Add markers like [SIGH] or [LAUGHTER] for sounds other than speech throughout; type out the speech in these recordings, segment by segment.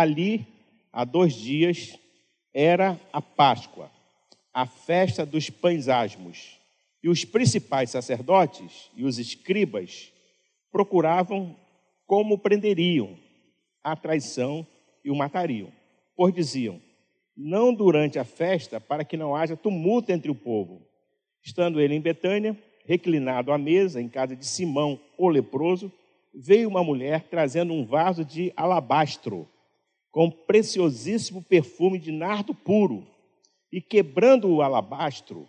Ali, há dois dias, era a Páscoa, a festa dos pães asmos. E os principais sacerdotes e os escribas procuravam como prenderiam a traição e o matariam. Pois diziam: não durante a festa, para que não haja tumulto entre o povo. Estando ele em Betânia, reclinado à mesa, em casa de Simão, o leproso, veio uma mulher trazendo um vaso de alabastro, com preciosíssimo perfume de nardo puro, e quebrando o alabastro,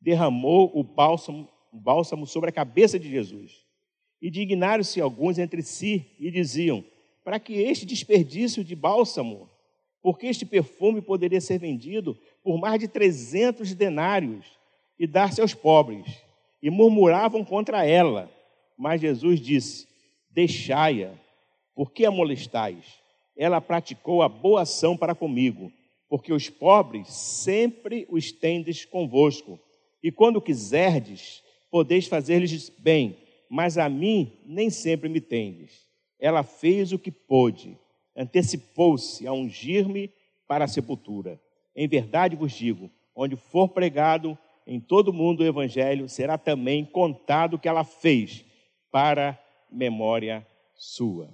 derramou o bálsamo, o bálsamo sobre a cabeça de Jesus. E dignaram-se alguns entre si e diziam: Para que este desperdício de bálsamo? Porque este perfume poderia ser vendido por mais de trezentos denários e dar-se aos pobres. E murmuravam contra ela. Mas Jesus disse: Deixai-a, por que a molestais? Ela praticou a boa ação para comigo, porque os pobres sempre os tendes convosco, e quando quiserdes, podeis fazer-lhes bem, mas a mim nem sempre me tendes. Ela fez o que pôde, antecipou-se a ungir-me para a sepultura. Em verdade vos digo: onde for pregado em todo o mundo o evangelho, será também contado o que ela fez para memória sua.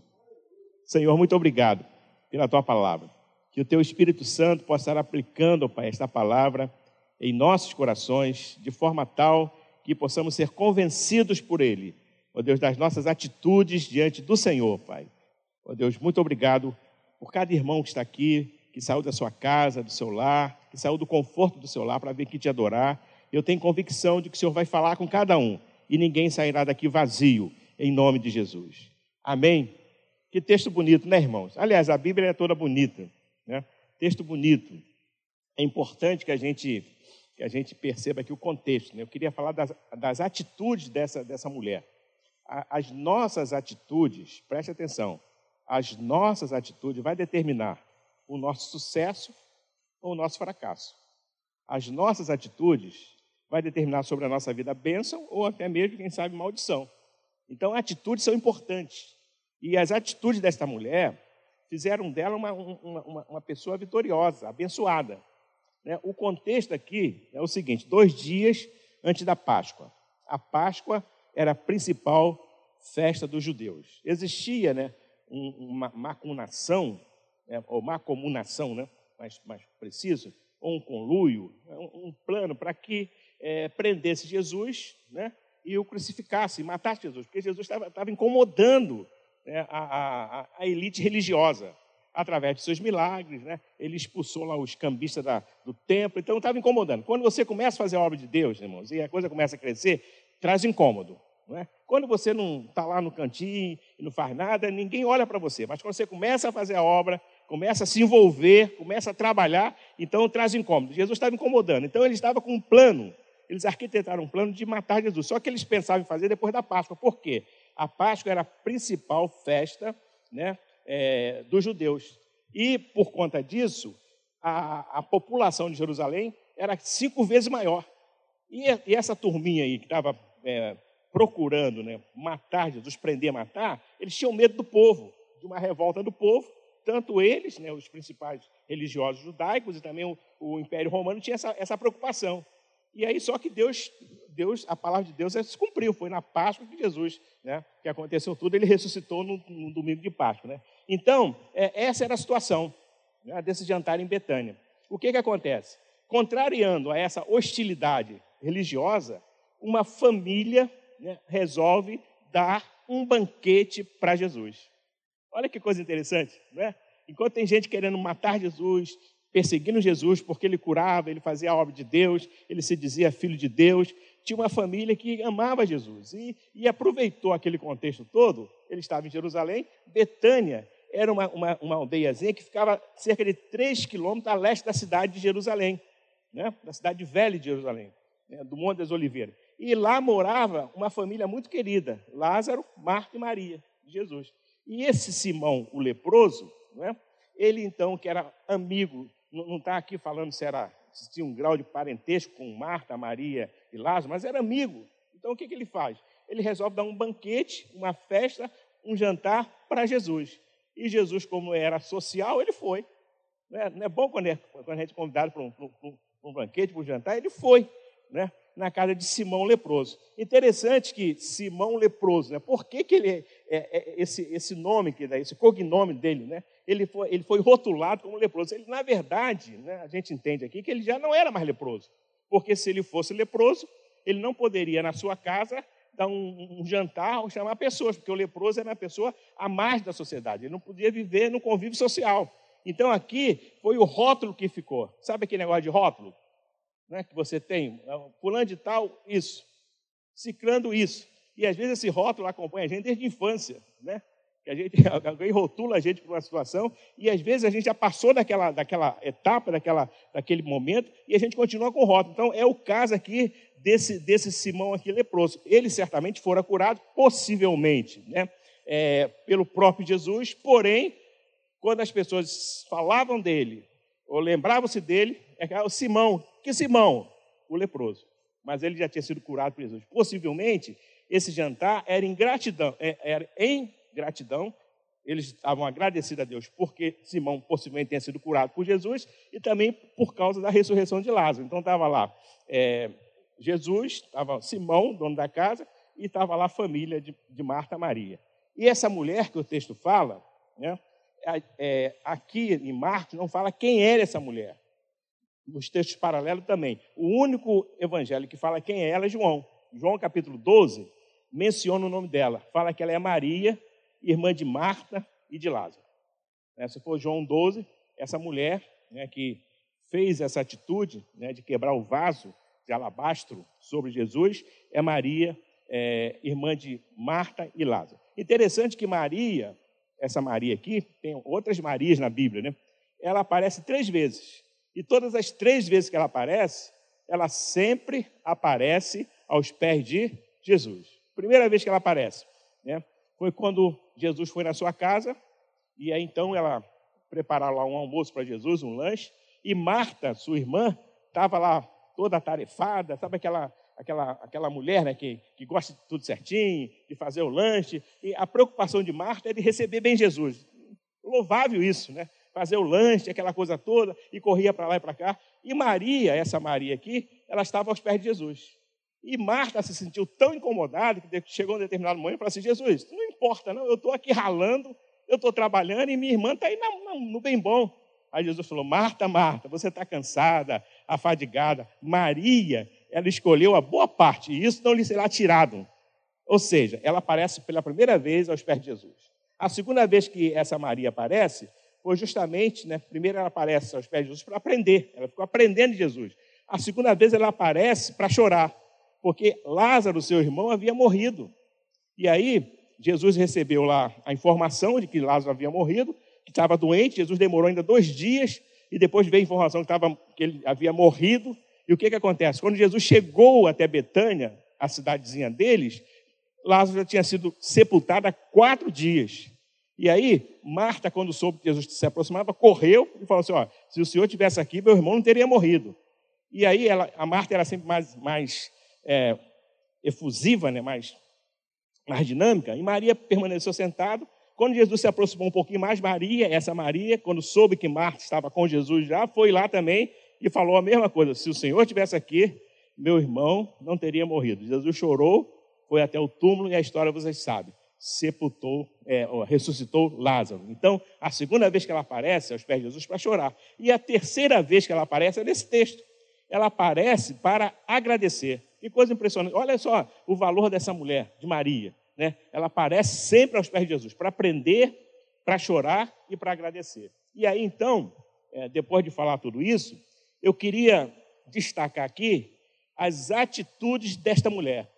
Senhor, muito obrigado pela tua palavra. Que o teu Espírito Santo possa estar aplicando, Pai, esta palavra em nossos corações, de forma tal que possamos ser convencidos por Ele, ó Deus, das nossas atitudes diante do Senhor, Pai. Ó Deus, muito obrigado por cada irmão que está aqui, que saiu da sua casa, do seu lar, que saiu do conforto do seu lar para vir aqui te adorar. Eu tenho convicção de que o Senhor vai falar com cada um e ninguém sairá daqui vazio, em nome de Jesus. Amém? Que texto bonito, né, irmãos? Aliás, a Bíblia é toda bonita, né? Texto bonito. É importante que a gente que a gente perceba aqui o contexto. Né? Eu queria falar das, das atitudes dessa, dessa mulher. as nossas atitudes, preste atenção, as nossas atitudes vai determinar o nosso sucesso ou o nosso fracasso. As nossas atitudes vai determinar sobre a nossa vida bênção ou até mesmo, quem sabe, maldição. Então, atitudes são importantes. E as atitudes desta mulher fizeram dela uma, uma, uma pessoa vitoriosa, abençoada. Né? O contexto aqui é o seguinte: dois dias antes da Páscoa. A Páscoa era a principal festa dos judeus. Existia né, uma macunação, né, ou macomunação, né, mais, mais preciso, ou um conluio, né, um, um plano para que é, prendesse Jesus né, e o crucificasse, matasse Jesus, porque Jesus estava incomodando a, a, a, elite religiosa através de seus milagres, né? ele expulsou lá os cambistas da, do templo, então estava incomodando. Quando você começa a fazer a obra de Deus, irmãos, e a coisa começa a crescer, traz incômodo. É? Quando você não está lá no cantinho e não faz nada, ninguém olha para você. Mas quando você começa a fazer a obra, começa a se envolver, começa a trabalhar, então traz incômodo. Jesus estava incomodando. Então ele estava com um plano. Eles arquitetaram um plano de matar Jesus. Só que eles pensavam em fazer depois da Páscoa. Por quê? A Páscoa era a principal festa né, é, dos judeus. E por conta disso, a, a, população de Jerusalém era cinco vezes maior. E, e essa turminha aí que estava é, procurando né, matar Jesus, prender, matar, eles tinham medo do povo, de uma revolta do povo. Tanto eles, né, os principais religiosos judaicos e também o, o Império Romano tinha essa, essa preocupação. E aí só que Deus, Deus, a palavra de Deus se cumpriu. Foi na Páscoa que Jesus, né, que aconteceu tudo, ele ressuscitou no, no domingo de Páscoa. Né? Então, é, essa era a situação né, desse jantar em Betânia. O que, que acontece? Contrariando a essa hostilidade religiosa, uma família né, resolve dar um banquete para Jesus. Olha que coisa interessante, não é? Enquanto tem gente querendo matar Jesus, perseguindo Jesus porque ele curava, ele fazia a obra de Deus, ele se dizia filho de Deus, tinha uma família que amava Jesus e, e aproveitou aquele contexto todo. Ele estava em Jerusalém, Betânia era uma, uma, uma aldeiazinha que ficava cerca de 3 quilômetros a leste da cidade de Jerusalém, né? da cidade velha de Jerusalém, né? do Monte das Oliveiras. E lá morava uma família muito querida, Lázaro, Marta e Maria, de Jesus. E esse Simão, o leproso, né, ele então, que era amigo, não está aqui falando se, era, se tinha um grau de parentesco com Marta, Maria e Lázaro, mas era amigo. Então o que, que ele faz? Ele resolve dar um banquete, uma festa, um jantar para Jesus. E Jesus, como era social, ele foi. Não é, não é bom quando, é, quando a gente é convidado para um, um, um banquete, para um jantar, ele foi. Né? Na casa de Simão leproso. Interessante que Simão leproso, né? Por que, que ele é, é, esse, esse nome que esse cognome dele, né? Ele foi, ele foi rotulado como leproso. Ele, na verdade, né, a gente entende aqui que ele já não era mais leproso, porque se ele fosse leproso, ele não poderia na sua casa dar um, um jantar ou chamar pessoas, porque o leproso era uma pessoa a mais da sociedade. Ele não podia viver no convívio social. Então aqui foi o rótulo que ficou. Sabe aquele negócio de rótulo? Né, que você tem, é fulano de tal, isso, ciclando isso. E às vezes esse rótulo acompanha a gente desde a infância, né? Que a gente, [LAUGHS] alguém rotula a gente para uma situação e às vezes a gente já passou daquela, daquela etapa, daquela, daquele momento e a gente continua com o rótulo. Então é o caso aqui desse, desse Simão aqui leproso. Ele certamente fora curado, possivelmente, né? É, pelo próprio Jesus, porém, quando as pessoas falavam dele ou lembravam-se dele, é o Simão, que Simão? O leproso. Mas ele já tinha sido curado por Jesus. Possivelmente, esse jantar era em gratidão, é, era em gratidão. Eles estavam agradecidos a Deus porque Simão possivelmente tinha sido curado por Jesus e também por causa da ressurreição de Lázaro. Então estava lá é, Jesus, estava Simão, dono da casa, e estava lá a família de, de Marta Maria. E essa mulher que o texto fala, né, é, aqui em Marcos não fala quem era essa mulher nos textos paralelos também. O único evangelho que fala quem é ela é João. João capítulo 12 menciona o nome dela. Fala que ela é Maria, irmã de Marta e de Lázaro. Né, se for João 12, essa mulher né, que fez essa atitude né, de quebrar o vaso de alabastro sobre Jesus é Maria, é, irmã de Marta e Lázaro. Interessante que Maria, essa Maria aqui, tem outras Marias na Bíblia, né? Ela aparece três vezes. E todas as três vezes que ela aparece, ela sempre aparece aos pés de Jesus. Primeira vez que ela aparece, né, foi quando Jesus foi na sua casa, e aí então ela preparou lá um almoço para Jesus, um lanche, e Marta, sua irmã, estava lá toda atarefada, sabe aquela, aquela, aquela mulher né, que, que gosta de tudo certinho, de fazer o lanche, e a preocupação de Marta é de receber bem Jesus. Louvável isso, né? Fazer o lanche, aquela coisa toda, e corria para lá e para cá. E Maria, essa Maria aqui, ela estava aos pés de Jesus. E Marta se sentiu tão incomodada que chegou um determinado momento falou assim: Jesus, não importa, não, eu estou aqui ralando, eu estou trabalhando e minha irmã está aí no, no bem bom. Aí Jesus falou: Marta, Marta, você está cansada, afadigada. Maria, ela escolheu a boa parte, e isso não lhe será tirado. Ou seja, ela aparece pela primeira vez aos pés de Jesus. A segunda vez que essa Maria aparece, foi justamente, né, primeiro ela aparece aos pés de Jesus para aprender, ela ficou aprendendo de Jesus. A segunda vez ela aparece para chorar, porque Lázaro, seu irmão, havia morrido. E aí Jesus recebeu lá a informação de que Lázaro havia morrido, que estava doente, Jesus demorou ainda dois dias, e depois veio a informação que, estava, que ele havia morrido. E o que, que acontece? Quando Jesus chegou até Betânia, a cidadezinha deles, Lázaro já tinha sido sepultado há quatro dias. E aí, Marta, quando soube que Jesus se aproximava, correu e falou assim: ó, se o senhor tivesse aqui, meu irmão não teria morrido. E aí, ela, a Marta era sempre mais, mais é, efusiva, né, mais, mais dinâmica, e Maria permaneceu sentado. Quando Jesus se aproximou um pouquinho mais, Maria, essa Maria, quando soube que Marta estava com Jesus já, foi lá também e falou a mesma coisa: se o senhor tivesse aqui, meu irmão não teria morrido. Jesus chorou, foi até o túmulo e a história vocês sabem sepultou, é, ressuscitou Lázaro. Então, a segunda vez que ela aparece aos pés de Jesus para chorar. E a terceira vez que ela aparece é nesse texto. Ela aparece para agradecer. Que coisa impressionante. Olha só o valor dessa mulher, de Maria. Né? Ela aparece sempre aos pés de Jesus para aprender, para chorar e para agradecer. E aí, então, é, depois de falar tudo isso, eu queria destacar aqui as atitudes desta mulher,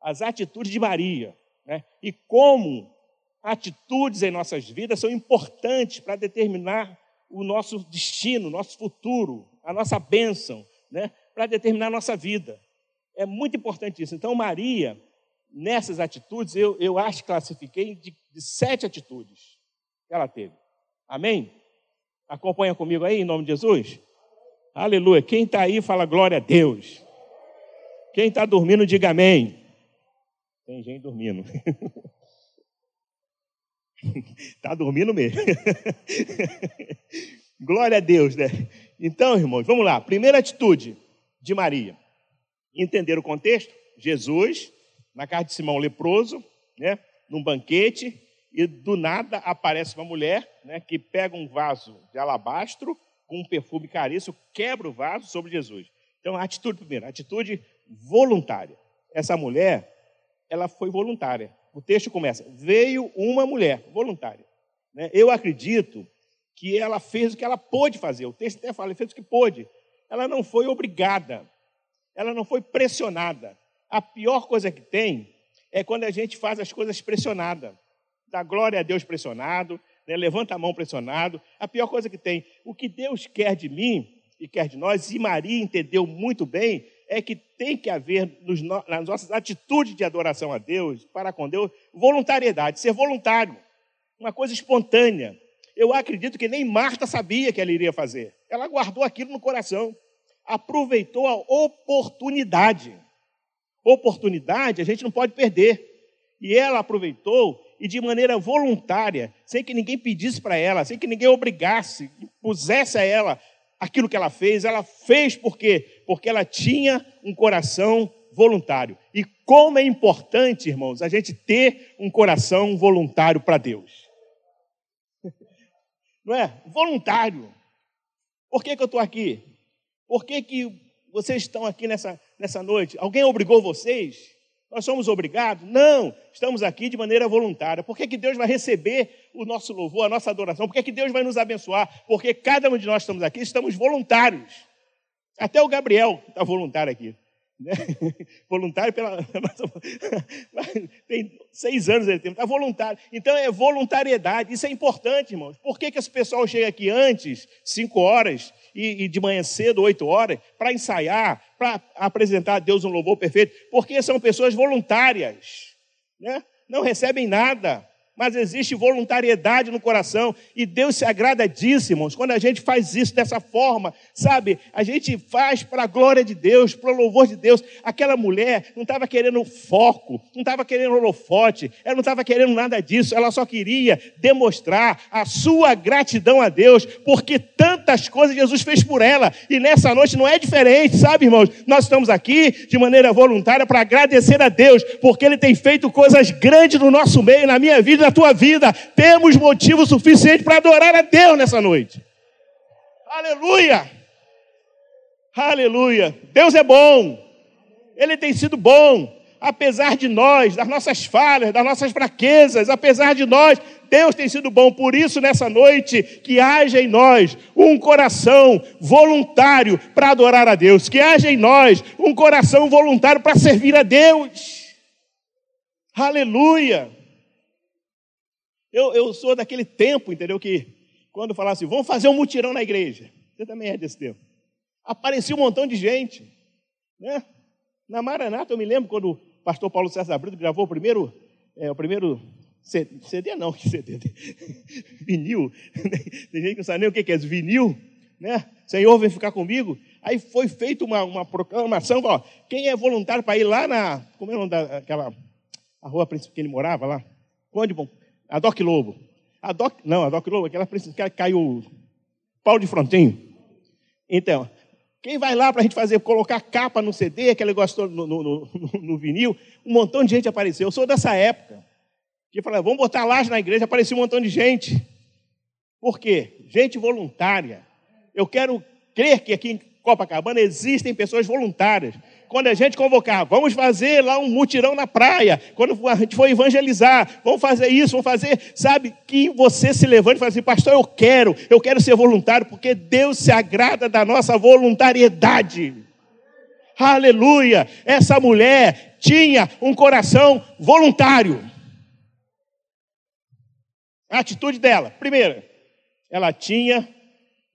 as atitudes de Maria né? E como atitudes em nossas vidas são importantes para determinar o nosso destino, o nosso futuro, a nossa bênção, né? para determinar a nossa vida. É muito importante isso. Então, Maria, nessas atitudes, eu, eu acho que classifiquei de, de sete atitudes que ela teve. Amém? Acompanha comigo aí, em nome de Jesus? Aleluia. Quem está aí, fala glória a Deus. Quem está dormindo, diga amém. Tem gente dormindo. Está [LAUGHS] dormindo mesmo. [LAUGHS] Glória a Deus, né? Então, irmãos, vamos lá. Primeira atitude de Maria. Entender o contexto? Jesus, na casa de Simão leproso, né? Num banquete, e do nada aparece uma mulher, né? Que pega um vaso de alabastro com um perfume caríssimo, quebra o vaso sobre Jesus. Então, atitude primeiro, atitude voluntária. Essa mulher, ela foi voluntária. O texto começa: veio uma mulher voluntária. Né? Eu acredito que ela fez o que ela pôde fazer. O texto até fala, fez o que pôde. Ela não foi obrigada, ela não foi pressionada. A pior coisa que tem é quando a gente faz as coisas pressionada. Dá glória a Deus pressionado, né? levanta a mão pressionado. A pior coisa que tem. O que Deus quer de mim e quer de nós, e Maria entendeu muito bem, é que tem que haver nos, nas nossas atitudes de adoração a Deus, para com Deus, voluntariedade, ser voluntário, uma coisa espontânea. Eu acredito que nem Marta sabia que ela iria fazer. Ela guardou aquilo no coração, aproveitou a oportunidade. Oportunidade a gente não pode perder. E ela aproveitou e de maneira voluntária, sem que ninguém pedisse para ela, sem que ninguém obrigasse, impusesse a ela aquilo que ela fez, ela fez por quê? Porque ela tinha um coração voluntário. E como é importante, irmãos, a gente ter um coração voluntário para Deus. [LAUGHS] Não é? Voluntário. Por que, que eu estou aqui? Por que, que vocês estão aqui nessa, nessa noite? Alguém obrigou vocês? Nós somos obrigados? Não, estamos aqui de maneira voluntária. Por que, que Deus vai receber o nosso louvor, a nossa adoração? Por que, que Deus vai nos abençoar? Porque cada um de nós estamos aqui, estamos voluntários. Até o Gabriel está voluntário aqui. Né? [LAUGHS] Voluntário pela. [LAUGHS] tem seis anos ele tem, está voluntário. Então é voluntariedade, isso é importante, irmãos. Por que, que esse pessoal chega aqui antes, cinco horas, e, e de manhã cedo, oito horas, para ensaiar, para apresentar a Deus um louvor perfeito? Porque são pessoas voluntárias, né? não recebem nada mas existe voluntariedade no coração e Deus se agrada disso, irmãos. Quando a gente faz isso dessa forma, sabe? A gente faz para a glória de Deus, para o louvor de Deus. Aquela mulher não estava querendo foco, não estava querendo holofote, ela não estava querendo nada disso, ela só queria demonstrar a sua gratidão a Deus, porque tantas coisas Jesus fez por ela e nessa noite não é diferente, sabe, irmãos? Nós estamos aqui de maneira voluntária para agradecer a Deus, porque Ele tem feito coisas grandes no nosso meio, na minha vida na tua vida, temos motivo suficiente para adorar a Deus nessa noite. Aleluia! Aleluia! Deus é bom, Ele tem sido bom, apesar de nós, das nossas falhas, das nossas fraquezas, apesar de nós, Deus tem sido bom. Por isso, nessa noite, que haja em nós um coração voluntário para adorar a Deus, que haja em nós um coração voluntário para servir a Deus. Aleluia! Eu, eu sou daquele tempo, entendeu? Que quando falasse, assim, vamos fazer um mutirão na igreja. Você também é desse tempo. Aparecia um montão de gente. Né? Na Maranata, eu me lembro quando o pastor Paulo César Brito gravou o primeiro, é, o primeiro CD, não, [LAUGHS] que CD? vinil. [LAUGHS] Tem gente que não sabe nem o que é vinil. Né? Senhor, vem ficar comigo. Aí foi feita uma, uma proclamação, ó, quem é voluntário para ir lá na, como é o nome daquela, a rua que ele morava lá? Conde Bom, a Doc Lobo. A Doc, não, a Doc Lobo, aquela que caiu pau de frontinho. Então, quem vai lá para a gente fazer, colocar capa no CD, aquele negócio no, no, no, [LAUGHS] no, vinil, um montão de gente apareceu. Eu sou dessa época. Que falava, vamos botar laje na igreja, apareceu um montão de gente. Por quê? Gente voluntária. Eu quero crer que aqui em Copacabana existem pessoas voluntárias quando a gente convocar, vamos fazer lá um mutirão na praia, quando a gente for evangelizar, vamos fazer isso, vamos fazer, sabe, que você se levante e fale assim, pastor, eu quero, eu quero ser voluntário, porque Deus se agrada da nossa voluntariedade. Aleluia! Essa mulher tinha um coração voluntário. A atitude dela, primeira, ela tinha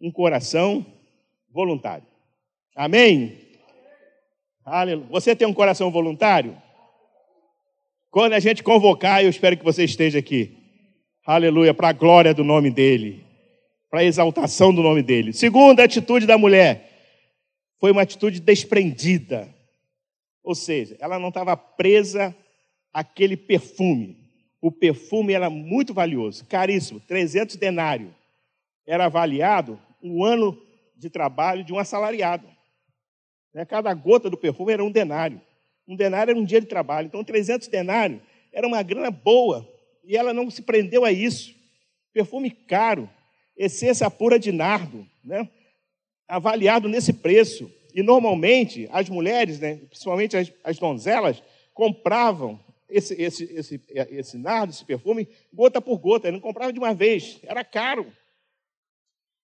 um coração voluntário. Amém? Aleluia. Você tem um coração voluntário? Quando a gente convocar, eu espero que você esteja aqui. Aleluia, para a glória do nome dele, para a exaltação do nome dele. Segunda atitude da mulher foi uma atitude desprendida. Ou seja, ela não estava presa àquele perfume. o perfume era muito valioso, caríssimo, 300 denários. Era avaliado um ano de trabalho de um assalariado. Né? Cada gota do perfume era um denário. Um denário era um dia de trabalho. Então, 300 denários era uma grana boa. E ela não se prendeu a isso. Perfume caro, essência pura de nardo, né? avaliado nesse preço. E normalmente as mulheres, né, principalmente as, as donzelas, compravam esse, esse, esse, esse nardo, esse perfume, gota por gota. Não comprava de uma vez, era caro.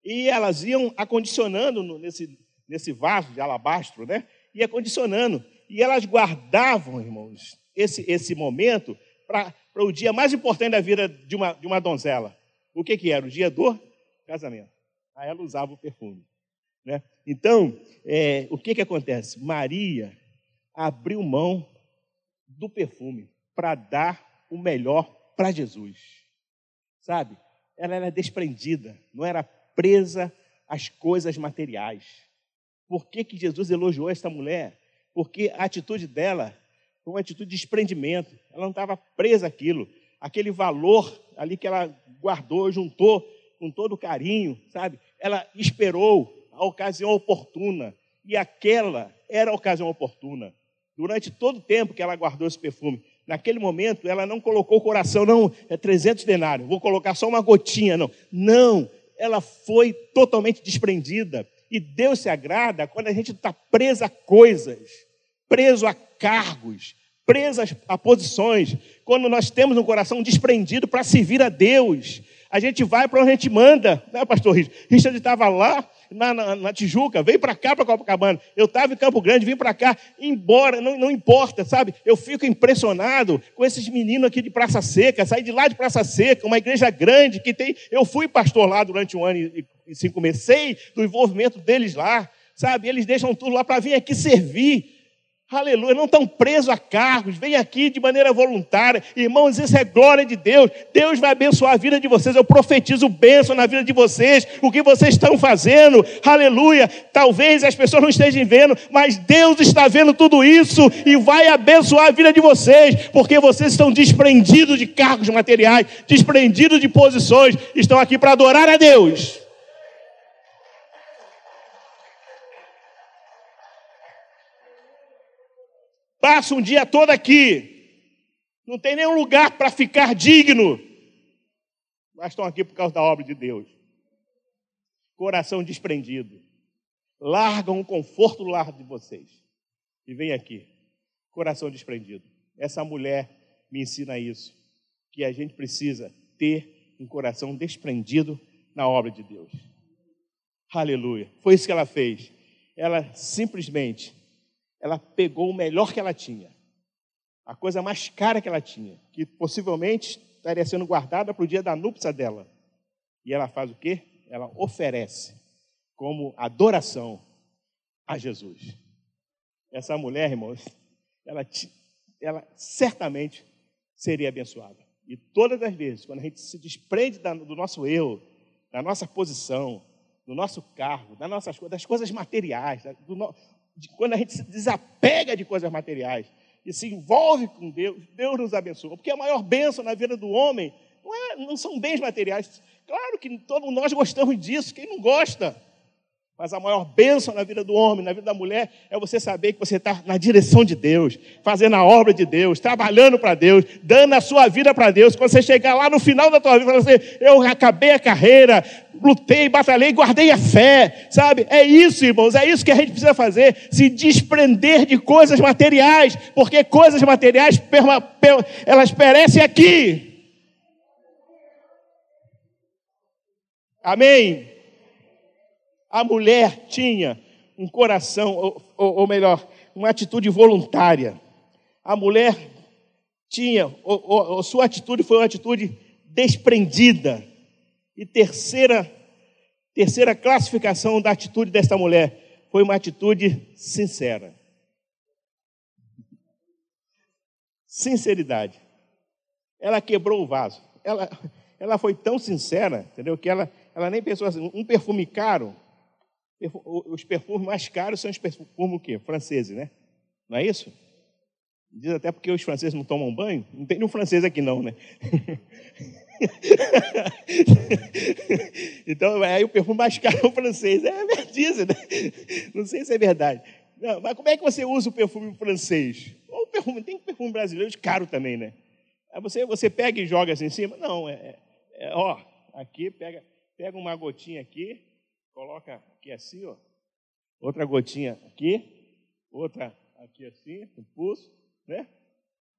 E elas iam acondicionando nesse, nesse vaso de alabastro, né? Ia acondicionando. E elas guardavam, irmãos, esse, esse momento para o dia mais importante da vida de uma, de uma donzela. O que, que era? O dia do casamento. Aí ela usava o perfume. Né? Então, é, o que, que acontece? Maria abriu mão do perfume para dar o melhor para Jesus. Sabe? Ela era desprendida, não era presa às coisas materiais. Por que, que Jesus elogiou esta mulher? Porque a atitude dela foi uma atitude de desprendimento. Ela não estava presa àquilo. Aquele valor ali que ela guardou, juntou com todo carinho, sabe? Ela esperou a ocasião oportuna. E aquela era a ocasião oportuna. Durante todo o tempo que ela guardou esse perfume, naquele momento ela não colocou o coração, não, é 300 denários, vou colocar só uma gotinha, não. Não, ela foi totalmente desprendida. E Deus se agrada quando a gente está preso a coisas, preso a cargos, preso a posições, quando nós temos um coração desprendido para servir a Deus. A gente vai para onde a gente manda, né, pastor Richard? Richard estava lá na, na, na, Tijuca, veio para cá, para Copacabana. Eu estava em Campo Grande, vim para cá, embora, não, não importa, sabe? Eu fico impressionado com esses meninos aqui de Praça Seca, saí de lá de Praça Seca, uma igreja grande que tem. Eu fui pastor lá durante um ano e cinco meses, sei do envolvimento deles lá, sabe? Eles deixam tudo lá para vir aqui servir. Aleluia, não estão presos a cargos, vem aqui de maneira voluntária. Irmãos, isso é glória de Deus. Deus vai abençoar a vida de vocês. Eu profetizo bênção na vida de vocês, o que vocês estão fazendo. Aleluia. Talvez as pessoas não estejam vendo, mas Deus está vendo tudo isso e vai abençoar a vida de vocês, porque vocês estão desprendidos de cargos materiais, desprendidos de posições, estão aqui para adorar a Deus. Passa um dia todo aqui. Não tem nenhum lugar para ficar digno. Mas estão aqui por causa da obra de Deus. Coração desprendido. Largam o conforto do lar de vocês. E vem aqui. Coração desprendido. Essa mulher me ensina isso. Que a gente precisa ter um coração desprendido na obra de Deus. Aleluia. Foi isso que ela fez. Ela simplesmente ela pegou o melhor que ela tinha, a coisa mais cara que ela tinha, que possivelmente estaria sendo guardada para o dia da núpcia dela. E ela faz o quê? Ela oferece como adoração a Jesus. Essa mulher, irmãos, ela, ela certamente seria abençoada. E todas as vezes, quando a gente se desprende do nosso eu, da nossa posição, do nosso cargo, das nossas das coisas materiais, do, de quando a gente se desapega de coisas materiais e se envolve com Deus, Deus nos abençoa. Porque a maior bênção na vida do homem não, é, não são bens materiais. Claro que todos nós gostamos disso, quem não gosta? Mas a maior bênção na vida do homem, na vida da mulher, é você saber que você está na direção de Deus, fazendo a obra de Deus, trabalhando para Deus, dando a sua vida para Deus. Quando você chegar lá no final da tua vida, você, eu acabei a carreira, lutei, batalhei, guardei a fé, sabe? É isso, irmãos, é isso que a gente precisa fazer, se desprender de coisas materiais, porque coisas materiais, elas perecem aqui. Amém? A mulher tinha um coração, ou, ou melhor, uma atitude voluntária. A mulher tinha, ou, ou, sua atitude foi uma atitude desprendida. E terceira, terceira classificação da atitude desta mulher foi uma atitude sincera. Sinceridade. Ela quebrou o vaso. Ela, ela foi tão sincera, entendeu? Que ela, ela nem pensou assim, um perfume caro os perfumes mais caros são os perfumes o quê? franceses, né? Não é isso? Diz até porque os franceses não tomam banho. Não tem nenhum francês aqui, não, né? [LAUGHS] então, aí o perfume mais caro é o francês. É verdade, né? Não sei se é verdade. Não, mas como é que você usa o perfume francês? Ou perfume, tem perfume brasileiro de caro também, né? Aí você, você pega e joga assim em cima? Não, é, é, é ó, aqui pega, pega uma gotinha aqui, coloca aqui assim, ó. Outra gotinha aqui, outra aqui assim, no pulso, né?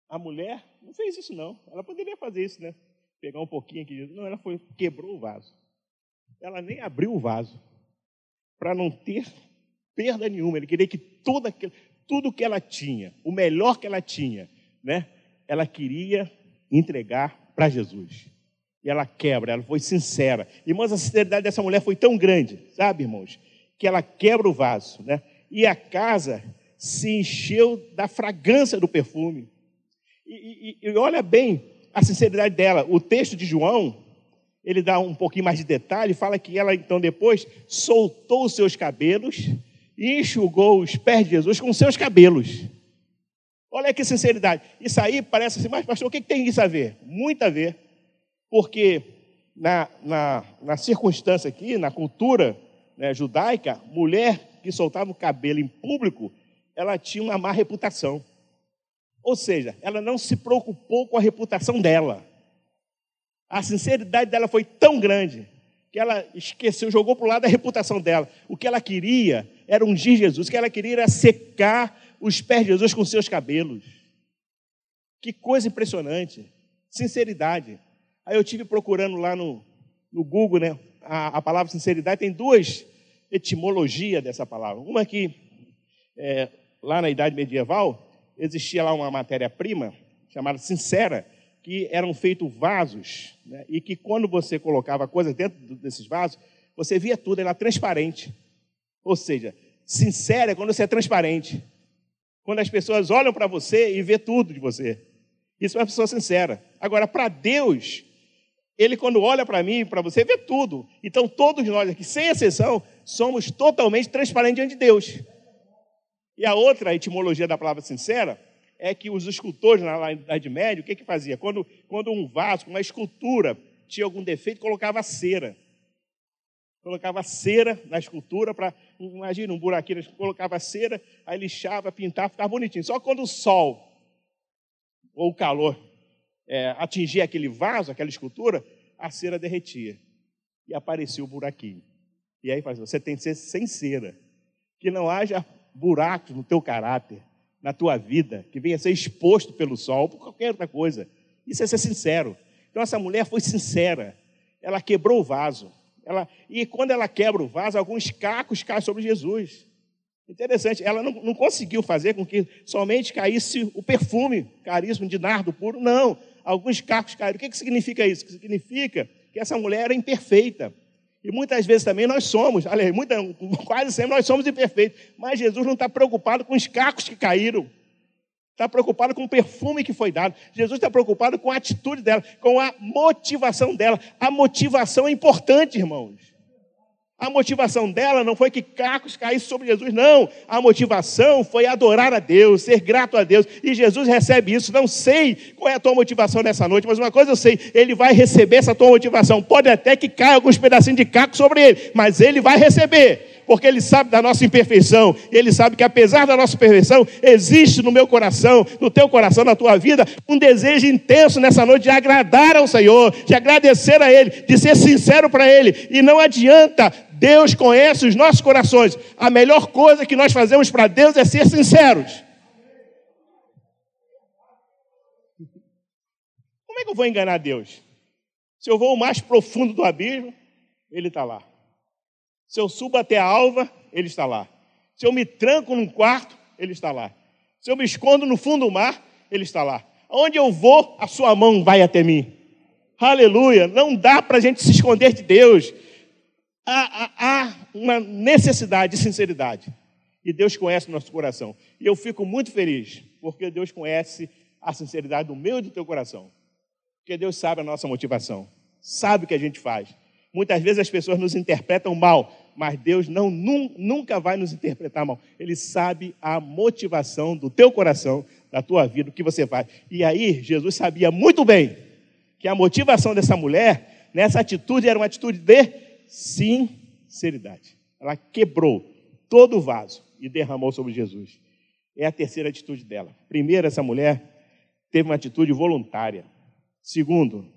A mulher não fez isso não. Ela poderia fazer isso, né? Pegar um pouquinho aqui. Não, ela foi, quebrou o vaso. Ela nem abriu o vaso para não ter perda nenhuma. Ele queria que tudo, que ela tinha, o melhor que ela tinha, né? Ela queria entregar para Jesus. E ela quebra, ela foi sincera. Irmãos, a sinceridade dessa mulher foi tão grande, sabe, irmãos? Que ela quebra o vaso, né? E a casa se encheu da fragrância do perfume. E, e, e, olha bem a sinceridade dela. O texto de João, ele dá um pouquinho mais de detalhe, fala que ela então depois soltou os seus cabelos e enxugou os pés de Jesus com seus cabelos. Olha que sinceridade. Isso aí parece assim, mas pastor, o que tem isso a ver? Muito a ver. Porque na, na, na circunstância aqui, na cultura né, judaica, mulher que soltava o cabelo em público ela tinha uma má reputação. Ou seja, ela não se preocupou com a reputação dela. A sinceridade dela foi tão grande que ela esqueceu, jogou para o lado a reputação dela. O que ela queria era ungir Jesus, o que ela queria era secar os pés de Jesus com seus cabelos. Que coisa impressionante. Sinceridade. Aí eu tive procurando lá no, no Google, né? A, a palavra sinceridade tem duas etimologias dessa palavra. Uma que é, lá na Idade Medieval, existia lá uma matéria-prima chamada sincera, que eram feitos vasos, né? e que quando você colocava coisas dentro desses vasos, você via tudo, era transparente. Ou seja, sincera é quando você é transparente. Quando as pessoas olham para você e vê tudo de você. Isso é uma pessoa sincera. Agora, para Deus, Ele quando olha para mim para você, vê tudo. Então, todos nós aqui, sem exceção, somos totalmente transparentes diante de Deus. E a outra etimologia da palavra sincera é que os escultores na Idade Média, o que que fazia? Quando, quando um vaso, uma escultura tinha algum defeito, colocava cera. Colocava cera na escultura para, imagina um buraquinho, colocava cera, aí lixava, pintava, ficava bonitinho. Só quando o sol ou o calor é, atingia aquele vaso, aquela escultura, a cera derretia. E aparecia o buraquinho. E aí faz, você tem que ser sem cera. Que não haja buracos no teu caráter, na tua vida, que venha a ser exposto pelo sol, por qualquer outra coisa. Isso é ser sincero. Então essa mulher foi sincera. Ela quebrou o vaso. Ela, e quando ela quebra o vaso, alguns cacos caem sobre Jesus. Interessante, ela não, não conseguiu fazer com que somente caísse o perfume caríssimo de nardo puro, não. Alguns cacos caíram. O que, que significa isso? Significa que essa mulher era imperfeita. E muitas vezes também nós somos, aliás, muita, quase sempre nós somos imperfeitos. Mas Jesus não está preocupado com os cacos que caíram. Está preocupado com o perfume que foi dado. Jesus está preocupado com a atitude dela, com a motivação dela. A motivação é importante, irmãos. A motivação dela não foi que cacos caíssem sobre Jesus, não. A motivação foi adorar a Deus, ser grato a Deus. E Jesus recebe isso. Não sei qual é a tua motivação nessa noite, mas uma coisa eu sei: Ele vai receber essa tua motivação. Pode até que caia alguns pedacinhos de caco sobre ele, mas Ele vai receber, porque Ele sabe da nossa imperfeição. Ele sabe que apesar da nossa imperfeição, existe no meu coração, no teu coração, na tua vida, um desejo intenso nessa noite de agradar ao Senhor, de agradecer a Ele, de ser sincero para Ele. E não adianta Deus conhece os nossos corações. A melhor coisa que nós fazemos para Deus é ser sinceros. Como é que eu vou enganar Deus? Se eu vou o mais profundo do abismo, Ele está lá. Se eu subo até a alva, Ele está lá. Se eu me tranco num quarto, Ele está lá. Se eu me escondo no fundo do mar, Ele está lá. Onde eu vou, a Sua mão vai até mim. Aleluia! Não dá para a gente se esconder de Deus há, há, uma necessidade de sinceridade. E Deus conhece o nosso coração. E eu fico muito feliz, porque Deus conhece a sinceridade do meu e do teu coração. Porque Deus sabe a nossa motivação, sabe o que a gente faz. Muitas vezes as pessoas nos interpretam mal, mas Deus não nunca vai nos interpretar mal. Ele sabe a motivação do teu coração, da tua vida, o que você faz. E aí, Jesus sabia muito bem que a motivação dessa mulher, nessa atitude, era uma atitude de sinceridade. Ela quebrou todo o vaso e derramou sobre Jesus. É a terceira atitude dela. Primeiro, essa mulher teve uma atitude voluntária. Segundo,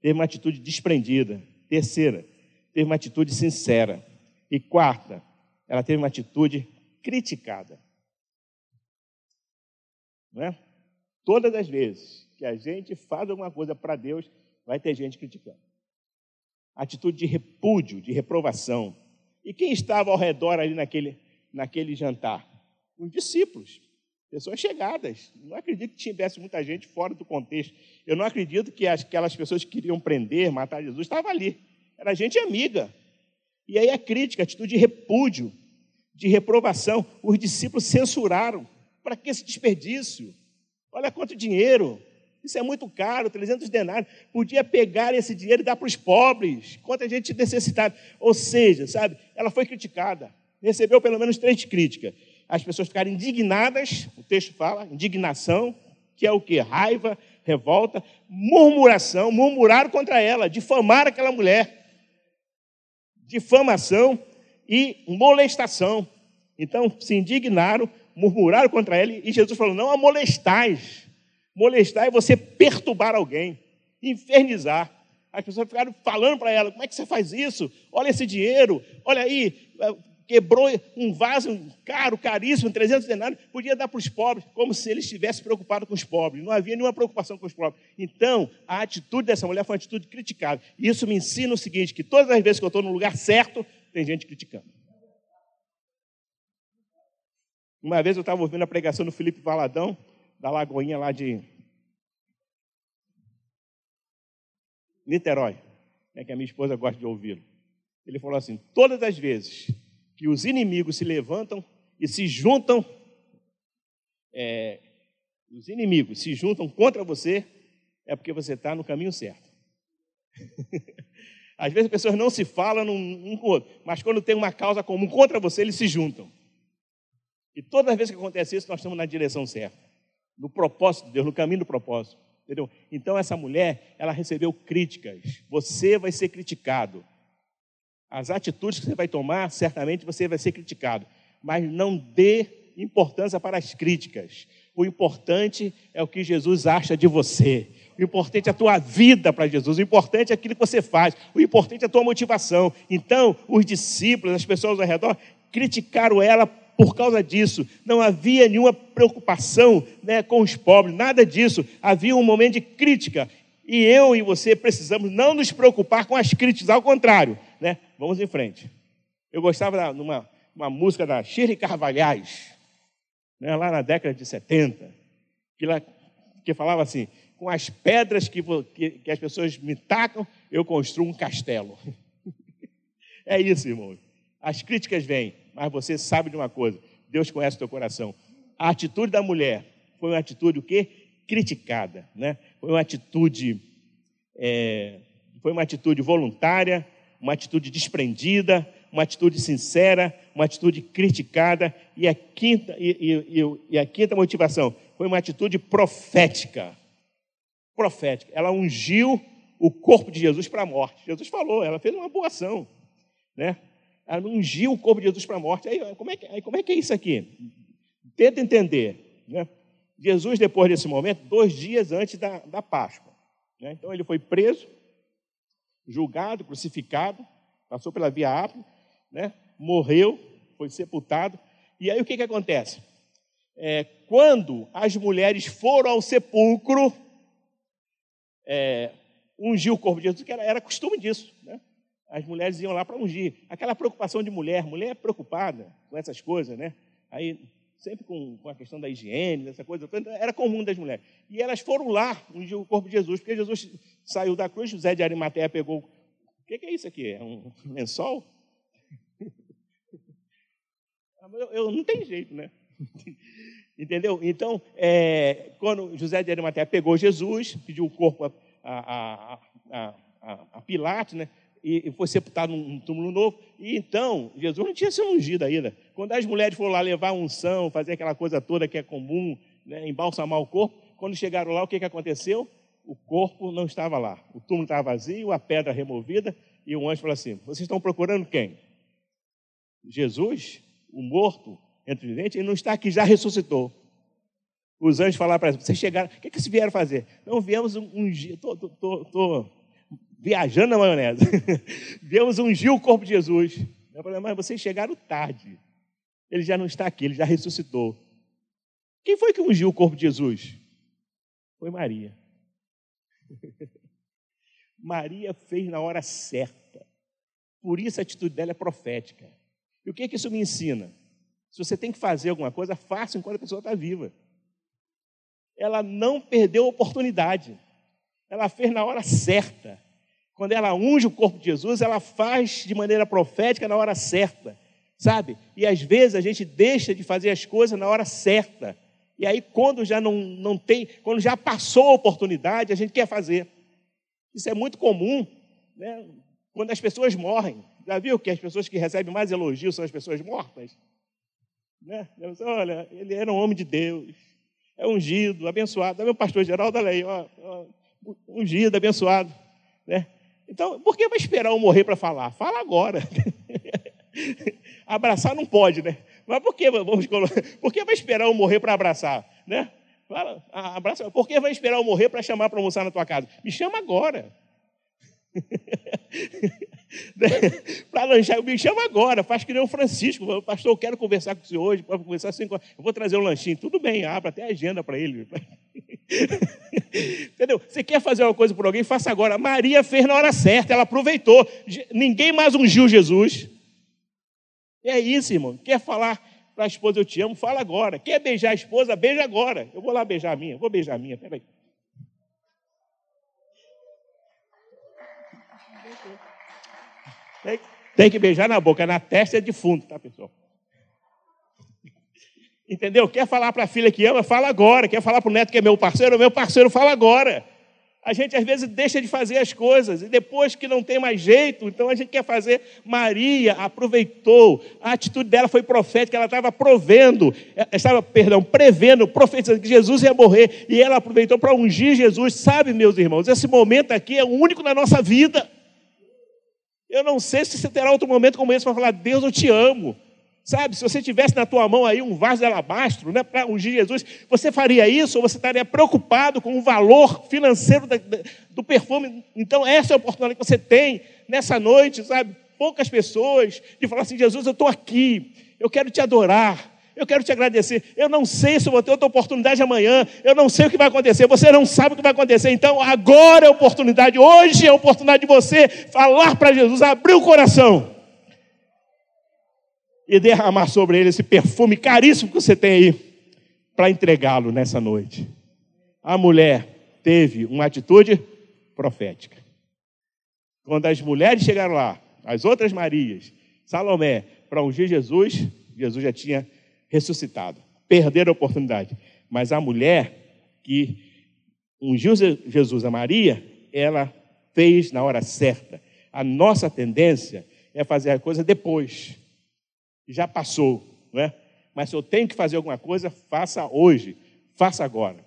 teve uma atitude desprendida. Terceira, teve uma atitude sincera. E quarta, ela teve uma atitude criticada. Não é? Todas as vezes que a gente faz alguma coisa para Deus, vai ter gente criticando. Atitude de repúdio, de reprovação. E quem estava ao redor ali naquele, naquele jantar? Os discípulos, pessoas chegadas. Não acredito que tivesse muita gente fora do contexto. Eu não acredito que aquelas pessoas que queriam prender, matar Jesus, estavam ali. Era gente amiga. E aí a crítica, a atitude de repúdio, de reprovação. Os discípulos censuraram. Para que esse desperdício? Olha quanto dinheiro. Isso é muito caro, 300 denários. Podia pegar esse dinheiro e dar para os pobres. Quanta gente necessitada. Ou seja, sabe, ela foi criticada. Recebeu pelo menos três críticas. As pessoas ficaram indignadas, o texto fala, indignação, que é o que? Raiva, revolta, murmuração, murmuraram contra ela, difamaram aquela mulher. Difamação e molestação. Então se indignaram, murmuraram contra ele, e Jesus falou: não a molestais. Molestar é você perturbar alguém, infernizar. As pessoas ficaram falando para ela: como é que você faz isso? Olha esse dinheiro, olha aí, quebrou um vaso caro, caríssimo, 300 denários, podia dar para os pobres, como se ele estivesse preocupado com os pobres. Não havia nenhuma preocupação com os pobres. Então, a atitude dessa mulher foi uma atitude criticável. E isso me ensina o seguinte: que todas as vezes que eu estou no lugar certo, tem gente criticando. Uma vez eu estava ouvindo a pregação do Felipe Valadão, da Lagoinha lá de Niterói, né, que a minha esposa gosta de ouvi-lo. Ele falou assim: todas as vezes que os inimigos se levantam e se juntam, é, os inimigos se juntam contra você, é porque você está no caminho certo. [LAUGHS] Às vezes as pessoas não se falam um com o outro, mas quando tem uma causa comum contra você, eles se juntam. E todas as vezes que acontece isso, nós estamos na direção certa, no propósito de Deus, no caminho do propósito. Entendeu? Então essa mulher, ela recebeu críticas. Você vai ser criticado. As atitudes que você vai tomar, certamente você vai ser criticado. Mas não dê importância para as críticas. O importante é o que Jesus acha de você. O importante é a tua vida para Jesus. O importante é aquilo que você faz. O importante é a tua motivação. Então, os discípulos, as pessoas ao redor, criticaram ela por causa disso. Não havia nenhuma preocupação né, com os pobres, nada disso. Havia um momento de crítica. E eu e você precisamos não nos preocupar com as críticas, ao contrário. Vamos em frente. Eu gostava de uma, uma música da Shirley Carvalhais, né, lá na década de 70, que, lá, que falava assim: com as pedras que, que, que as pessoas me tacam, eu construo um castelo. [LAUGHS] é isso, irmão. As críticas vêm, mas você sabe de uma coisa: Deus conhece o teu coração. A atitude da mulher foi uma atitude o quê? Criticada, né? Foi uma atitude, é, foi uma atitude voluntária, uma atitude desprendida, uma atitude sincera, uma atitude criticada e a quinta e, e, e a quinta motivação foi uma atitude profética. Profética. Ela ungiu o corpo de Jesus para a morte. Jesus falou, ela fez uma boa ação, né? ela ungiu o corpo de Jesus para a morte. Aí como, é que, aí, como é que é isso aqui? Tenta entender. Né? Jesus, depois desse momento, dois dias antes da, da Páscoa. Né? Então, ele foi preso, julgado, crucificado, passou pela via ápia, né? morreu, foi sepultado. E aí o que, que acontece? É, quando as mulheres foram ao sepulcro, é, ungir o corpo de Jesus, que era, era costume disso. Né? as mulheres iam lá para ungir. Aquela preocupação de mulher, mulher é preocupada com essas coisas, né? Aí, sempre com, com a questão da higiene, dessa coisa, era comum das mulheres. E elas foram lá ungir o corpo de Jesus, porque Jesus saiu da cruz, José de Arimateia pegou. O que, é isso aqui? É um lençol? [LAUGHS] Eu, eu não tem jeito, né? [LAUGHS] Entendeu? Então, é, quando José de Arimateia pegou Jesus, pediu o corpo a, a, a, a Pilatos, né? E foi sepultado num túmulo novo. E então, Jesus não tinha sido ungido ainda. Quando as mulheres foram lá levar unção, fazer aquela coisa toda que é comum né, embalsamar o corpo. Quando chegaram lá, o que, que aconteceu? O corpo não estava lá. O túmulo estava vazio, a pedra removida, e o anjo falou assim: Vocês estão procurando quem? Jesus, o morto entre os ele não está aqui, já ressuscitou. Os anjos falaram para eles: Vocês chegaram, o que, que vocês vieram fazer? Não, viemos ungir, estou viajando na maionese, [LAUGHS] viemos ungir o corpo de Jesus. Eu falei, mas vocês chegaram tarde. Ele já não está aqui, ele já ressuscitou. Quem foi que ungiu o corpo de Jesus? Foi Maria. [LAUGHS] Maria fez na hora certa. Por isso a atitude dela é profética. E o que, é que isso me ensina? Se você tem que fazer alguma coisa, faça enquanto a pessoa está viva. Ela não perdeu a oportunidade. Ela fez na hora certa. Quando ela unge o corpo de Jesus, ela faz de maneira profética na hora certa, sabe? E às vezes a gente deixa de fazer as coisas na hora certa. E aí, quando já não, não tem, quando já passou a oportunidade, a gente quer fazer. Isso é muito comum, né? Quando as pessoas morrem. Já viu que as pessoas que recebem mais elogios são as pessoas mortas? Né? Olha, ele era um homem de Deus, é ungido, abençoado. É meu pastor Geraldo, olha aí, ó, ó, ungido, abençoado. Né? Então, por que vai esperar eu morrer para falar? Fala agora. [LAUGHS] Abraçar não pode, né? Mas por que vamos Por que vai esperar eu morrer para abraçar, né? Fala, abraça. Por que vai esperar eu morrer para chamar para almoçar na tua casa? Me chama agora. [LAUGHS] [LAUGHS] para lanchar, me chama agora, faz que nem o Francisco. Pastor, eu quero conversar com o senhor hoje, pode conversar horas. Eu vou trazer um lanchinho. Tudo bem, abra até a agenda para ele. [LAUGHS] Entendeu? Você quer fazer uma coisa por alguém, faça agora. Maria fez na hora certa, ela aproveitou. Ninguém mais ungiu Jesus. É isso, irmão. Quer falar para a esposa, eu te amo, fala agora. Quer beijar a esposa, beija agora. Eu vou lá beijar a minha, vou beijar a minha, peraí. Tem, tem que beijar na boca, na testa é defunto, tá, pessoal? Entendeu? Quer falar para a filha que ama, fala agora. Quer falar para o neto que é meu parceiro, meu parceiro, fala agora. A gente às vezes deixa de fazer as coisas e depois que não tem mais jeito, então a gente quer fazer. Maria aproveitou, a atitude dela foi profética, ela estava provendo, estava, perdão, prevendo, profetizando que Jesus ia morrer e ela aproveitou para ungir Jesus. Sabe, meus irmãos, esse momento aqui é o único na nossa vida. Eu não sei se você terá outro momento como esse para falar: Deus, eu te amo. Sabe, se você tivesse na tua mão aí um vaso de alabastro, né, para ungir Jesus, você faria isso ou você estaria preocupado com o valor financeiro da, do perfume? Então, essa é a oportunidade que você tem nessa noite, sabe? Poucas pessoas de falar assim: Jesus, eu estou aqui, eu quero te adorar, eu quero te agradecer. Eu não sei se vou ter outra oportunidade amanhã, eu não sei o que vai acontecer, você não sabe o que vai acontecer. Então, agora é a oportunidade, hoje é a oportunidade de você falar para Jesus, abrir o coração e derramar sobre ele esse perfume caríssimo que você tem aí para entregá-lo nessa noite. A mulher teve uma atitude profética. Quando as mulheres chegaram lá, as outras Marias, Salomé, para ungir Jesus, Jesus já tinha ressuscitado. Perderam a oportunidade. Mas a mulher que ungiu Jesus, a Maria, ela fez na hora certa. A nossa tendência é fazer a coisa depois já passou, não é? Mas se eu tenho que fazer alguma coisa, faça hoje, faça agora.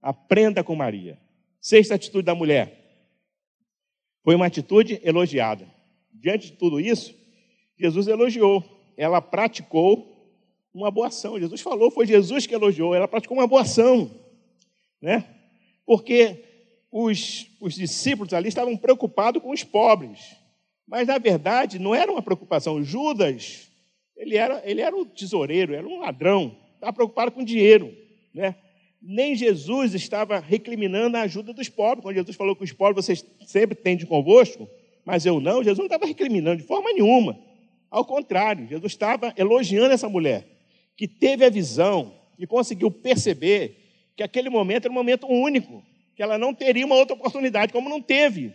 Aprenda com Maria. Sexta atitude da mulher. Foi uma atitude elogiada. Diante de tudo isso, Jesus elogiou. Ela praticou uma boa ação. Jesus falou, foi Jesus que elogiou. Ela praticou uma boa ação, né? Porque os, os discípulos ali estavam preocupados com os pobres. Mas, na verdade, não era uma preocupação. Judas ele era, ele era o tesoureiro, era um ladrão, estava preocupado com dinheiro. Né? Nem Jesus estava recriminando a ajuda dos pobres. Quando Jesus falou que os pobres vocês sempre têm convosco, mas eu não, Jesus não estava recriminando de forma nenhuma. Ao contrário, Jesus estava elogiando essa mulher, que teve a visão e conseguiu perceber que aquele momento era um momento único, que ela não teria uma outra oportunidade, como não teve.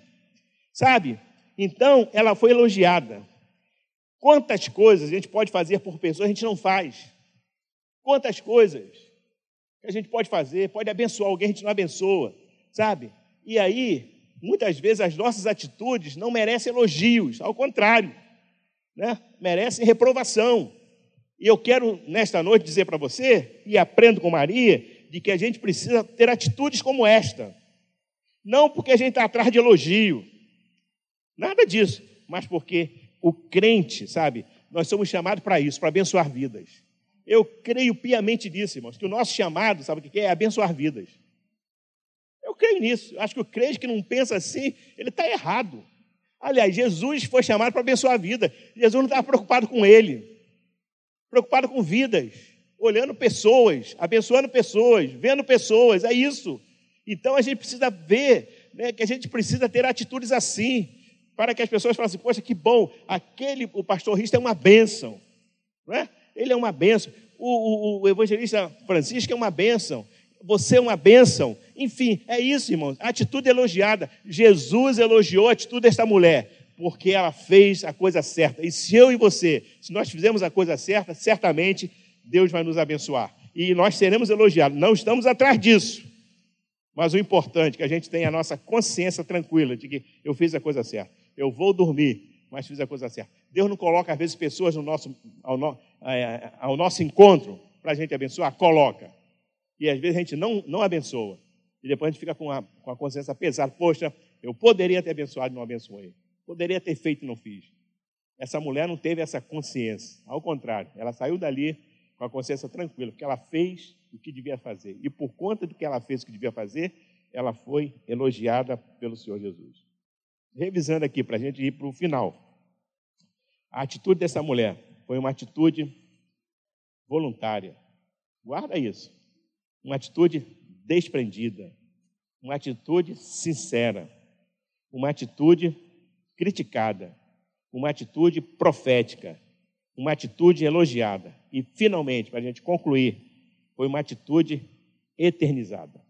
Sabe? Então, ela foi elogiada. Quantas coisas a gente pode fazer por pessoas a gente não faz? Quantas coisas que a gente pode fazer, pode abençoar alguém, a gente não abençoa, sabe? E aí, muitas vezes as nossas atitudes não merecem elogios, ao contrário, né? merecem reprovação. E eu quero, nesta noite, dizer para você, e aprendo com Maria, de que a gente precisa ter atitudes como esta. Não porque a gente está atrás de elogio, nada disso, mas porque o crente, sabe, nós somos chamados para isso, para abençoar vidas. Eu creio piamente nisso, irmãos, que o nosso chamado, sabe o que é? É abençoar vidas. Eu creio nisso. Acho que o crente que não pensa assim, ele está errado. Aliás, Jesus foi chamado para abençoar a vida. Jesus não estava preocupado com ele, preocupado com vidas, olhando pessoas, abençoando pessoas, vendo pessoas, é isso. Então a gente precisa ver né, que a gente precisa ter atitudes assim, para que as pessoas falem assim: poxa, que bom, aquele, o pastor Risto é uma bênção, não é? ele é uma bênção. O, o, o evangelista Francisco é uma bênção você é uma bênção. Enfim, é isso, irmãos. atitude elogiada. Jesus elogiou a atitude desta mulher, porque ela fez a coisa certa. E se eu e você, se nós fizermos a coisa certa, certamente Deus vai nos abençoar. E nós seremos elogiados. Não estamos atrás disso. Mas o importante é que a gente tenha a nossa consciência tranquila de que eu fiz a coisa certa. Eu vou dormir, mas fiz a coisa certa. Deus não coloca, às vezes, pessoas no nosso, ao, no, é, ao nosso encontro para a gente abençoar? Coloca. E às vezes a gente não, não abençoa. E depois a gente fica com a, com a consciência pesada. Poxa, eu poderia ter abençoado e não abençoei. Poderia ter feito e não fiz. Essa mulher não teve essa consciência. Ao contrário, ela saiu dali com a consciência tranquila, porque ela fez o que devia fazer. E por conta do que ela fez o que devia fazer, ela foi elogiada pelo Senhor Jesus. Revisando aqui, para a gente ir para o final. A atitude dessa mulher foi uma atitude voluntária. Guarda isso uma atitude desprendida, uma atitude sincera, uma atitude criticada, uma atitude profética, uma atitude elogiada. E, finalmente, para a gente concluir, foi uma atitude eternizada.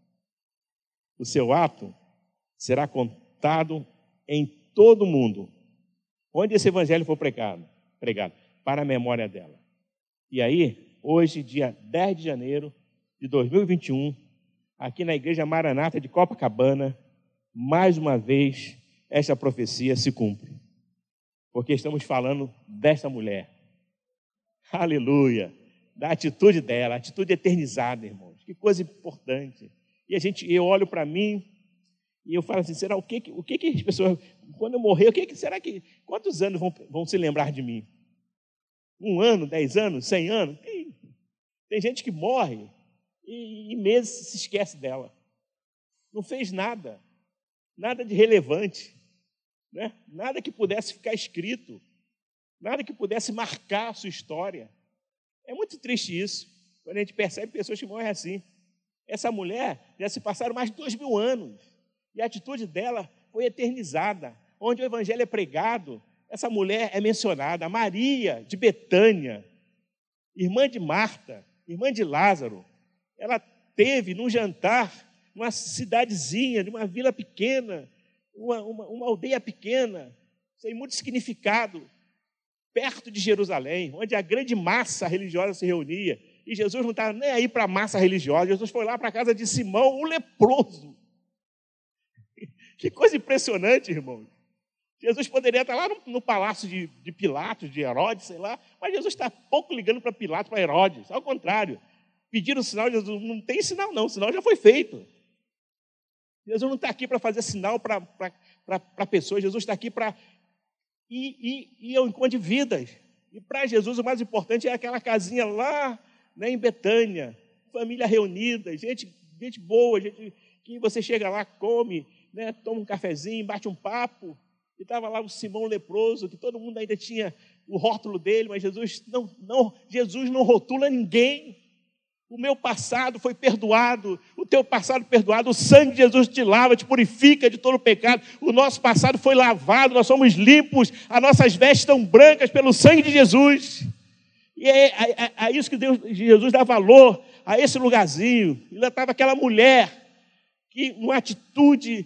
O seu ato será contado em todo o mundo, onde esse evangelho for pregado, pregado para a memória dela. E aí, hoje, dia 10 de janeiro, de 2021, aqui na Igreja Maranata de Copacabana, mais uma vez esta profecia se cumpre. Porque estamos falando desta mulher. Aleluia! Da atitude dela, atitude eternizada, irmãos. Que coisa importante. E a gente, eu olho para mim e eu falo assim: será o que, o que, que as pessoas, quando eu morrer, o que, que será que, quantos anos vão, vão se lembrar de mim? Um ano, dez anos, cem anos? Tem, tem gente que morre e em meses se esquece dela. Não fez nada, nada de relevante, né? nada que pudesse ficar escrito, nada que pudesse marcar a sua história. É muito triste isso, quando a gente percebe pessoas que morrem assim. Essa mulher já se passaram mais de dois mil anos, e a atitude dela foi eternizada. Onde o evangelho é pregado, essa mulher é mencionada, Maria de Betânia, irmã de Marta, irmã de Lázaro, ela teve num jantar, numa cidadezinha, de uma vila pequena, uma, uma, uma aldeia pequena, sem muito significado, perto de Jerusalém, onde a grande massa religiosa se reunia. E Jesus não estava nem aí para a massa religiosa, Jesus foi lá para a casa de Simão, o leproso. [LAUGHS] Que coisa impressionante, irmãos. Jesus poderia estar lá no, no palácio de, de, Pilatos, de Herodes, sei lá, mas Jesus está pouco ligando para Pilatos, para Herodes. Ao contrário, pediram sinal, Jesus não tem sinal, não, o sinal já foi feito. Jesus não está aqui para fazer sinal para pessoas, Jesus está aqui para ir, ir, ir ao encontro de vidas. E para Jesus o mais importante é aquela casinha lá né, em Betânia, família reunida, gente, gente boa, gente que você chega lá, come, né, toma um cafezinho, bate um papo. E estava lá o Simão leproso, que todo mundo ainda tinha o rótulo dele, mas Jesus não, não, Jesus não rotula ninguém. O meu passado foi perdoado, o teu passado perdoado, o sangue de Jesus te lava, te purifica de todo o pecado. O nosso passado foi lavado, nós somos limpos, as nossas vestes estão brancas pelo sangue de Jesus. E é, é, é, é isso que Deus, Jesus dá valor a esse lugarzinho. E lá estava aquela mulher que, uma atitude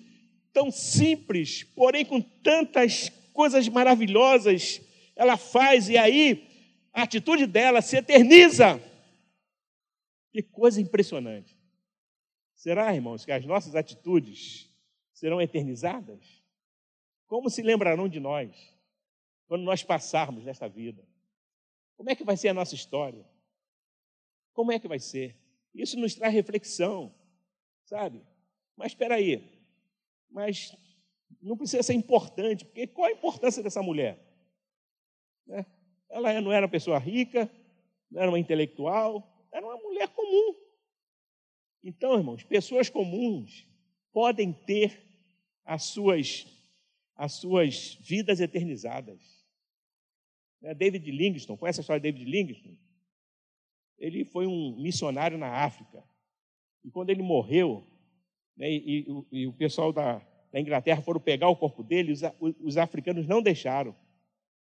tão simples, porém com tantas coisas maravilhosas, ela faz, e aí a atitude dela se eterniza. Que coisa impressionante. Será, irmãos, que as nossas atitudes serão eternizadas? Como se lembrarão de nós quando nós passarmos nesta vida? Como é que vai ser a nossa história? Como é que vai ser? Isso nos traz reflexão, sabe? Mas espera aí, mas não precisa ser importante, porque qual a importância dessa mulher? Né? Ela não era uma pessoa rica, não era uma intelectual, era uma mulher. Então, irmãos, pessoas comuns podem ter as suas, as suas vidas eternizadas. Né? David Livingstone, conhece a história de David Livingstone? Ele foi um missionário na África. E quando ele morreu, né, e, e, e, o pessoal da, da, Inglaterra foram pegar o corpo dele, os, os africanos não deixaram.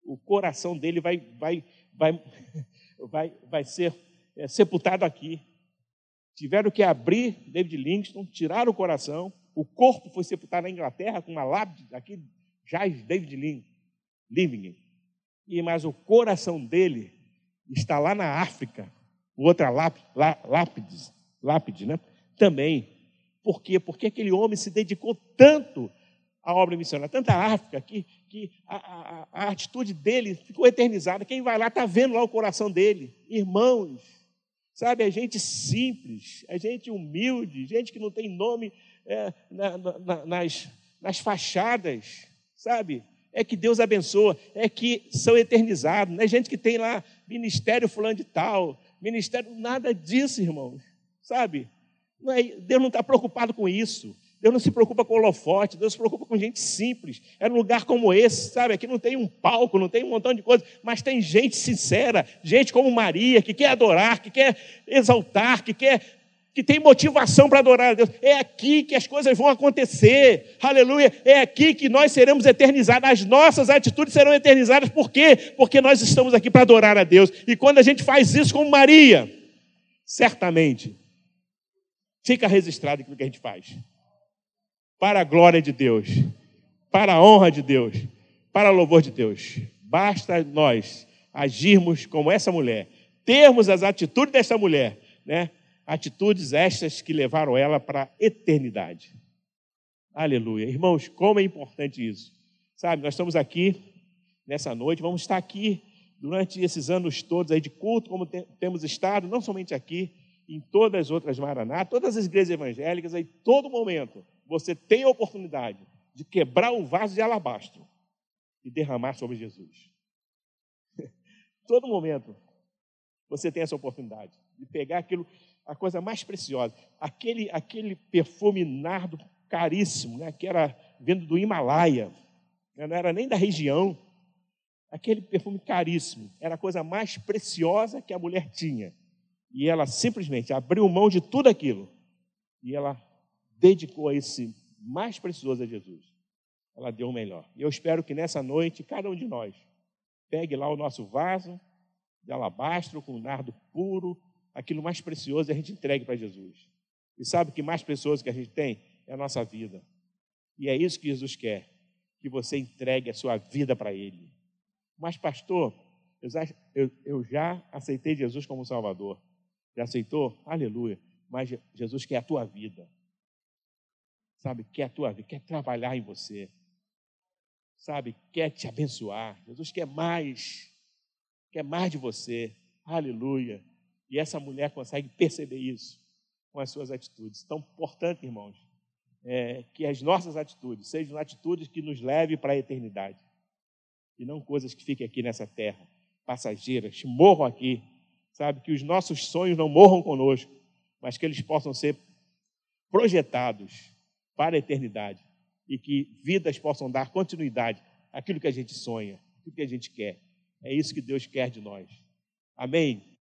O coração dele vai, vai, vai, [LAUGHS] vai, vai ser é, sepultado aqui. Tiveram que abrir David Livingstone, tirar o coração. O corpo foi sepultado na Inglaterra com uma lápide, aqui jaz David Livingstone. E mas o coração dele está lá na África, outra lápide, lápide, lápide, né? Também. Por quê? Porque aquele homem se dedicou tanto à obra missionária, tanta África, que, que a, a, a atitude dele ficou eternizada. Quem vai lá está vendo lá o coração dele. Irmãos, sabe, é gente simples, é gente humilde, gente que não tem nome é, na, na, nas, nas fachadas, sabe? É que Deus abençoa, é que são eternizados, não é gente que tem lá ministério fulano de tal, ministério, nada disso, irmãos, sabe? Não é, Deus não está preocupado com isso. Deus não se preocupa com holofote, Deus se preocupa com gente simples. É um lugar como esse, sabe? Aqui não tem um palco, não tem um montão de coisas, mas tem gente sincera, gente como Maria, que quer adorar, que quer exaltar, que quer que tem motivação para adorar a Deus. É aqui que as coisas vão acontecer. Aleluia. É aqui que nós seremos eternizados. As nossas atitudes serão eternizadas. Por quê? Porque nós estamos aqui para adorar a Deus. E quando a gente faz isso como Maria, certamente fica registrado aquilo que a gente faz. Para a glória de Deus, para a honra de Deus, para o louvor de Deus. Basta nós agirmos como essa mulher, termos as atitudes dessa mulher, né? Atitudes estas que levaram ela para a eternidade. Aleluia. Irmãos, como é importante isso. Sabe, nós estamos aqui nessa noite, vamos estar aqui durante esses anos todos aí de culto, como temos estado, não somente aqui, em todas as outras Maraná, todas as igrejas evangélicas, aí todo momento você tem a oportunidade de quebrar o vaso de alabastro e derramar sobre Jesus. [LAUGHS] todo momento você tem essa oportunidade de pegar aquilo, a coisa mais preciosa, aquele, aquele perfume nardo caríssimo, né, que era vindo do Himalaia, né, não era nem da região, aquele perfume caríssimo, era a coisa mais preciosa que a mulher tinha. E ela simplesmente abriu mão de tudo aquilo e ela dedicou a esse mais precioso a Jesus. Ela deu o melhor. E eu espero que nessa noite, cada um de nós pegue lá o nosso vaso de alabastro com nardo puro, aquilo mais precioso, e a gente entregue para Jesus. E sabe o que mais precioso que a gente tem? É a nossa vida. E é isso que Jesus quer, que você entregue a sua vida para Ele. Mas, pastor, eu já, eu, eu já aceitei Jesus como Salvador. Já aceitou? Aleluia. Mas Jesus quer a tua vida. Sabe, quer a tua vida, quer trabalhar em você. Sabe, quer te abençoar. Jesus quer mais. Quer mais de você. Aleluia. E essa mulher consegue perceber isso com as suas atitudes. Então, portanto, irmãos, é, que as nossas atitudes sejam atitudes que nos levem para a eternidade. E não coisas que fiquem aqui nessa terra, passageiras, morram aqui sabe? Que os nossos sonhos não morram conosco, mas que eles possam ser projetados para a eternidade e que vidas possam dar continuidade àquilo que a gente sonha, àquilo que a gente quer. É isso que Deus quer de nós. Amém?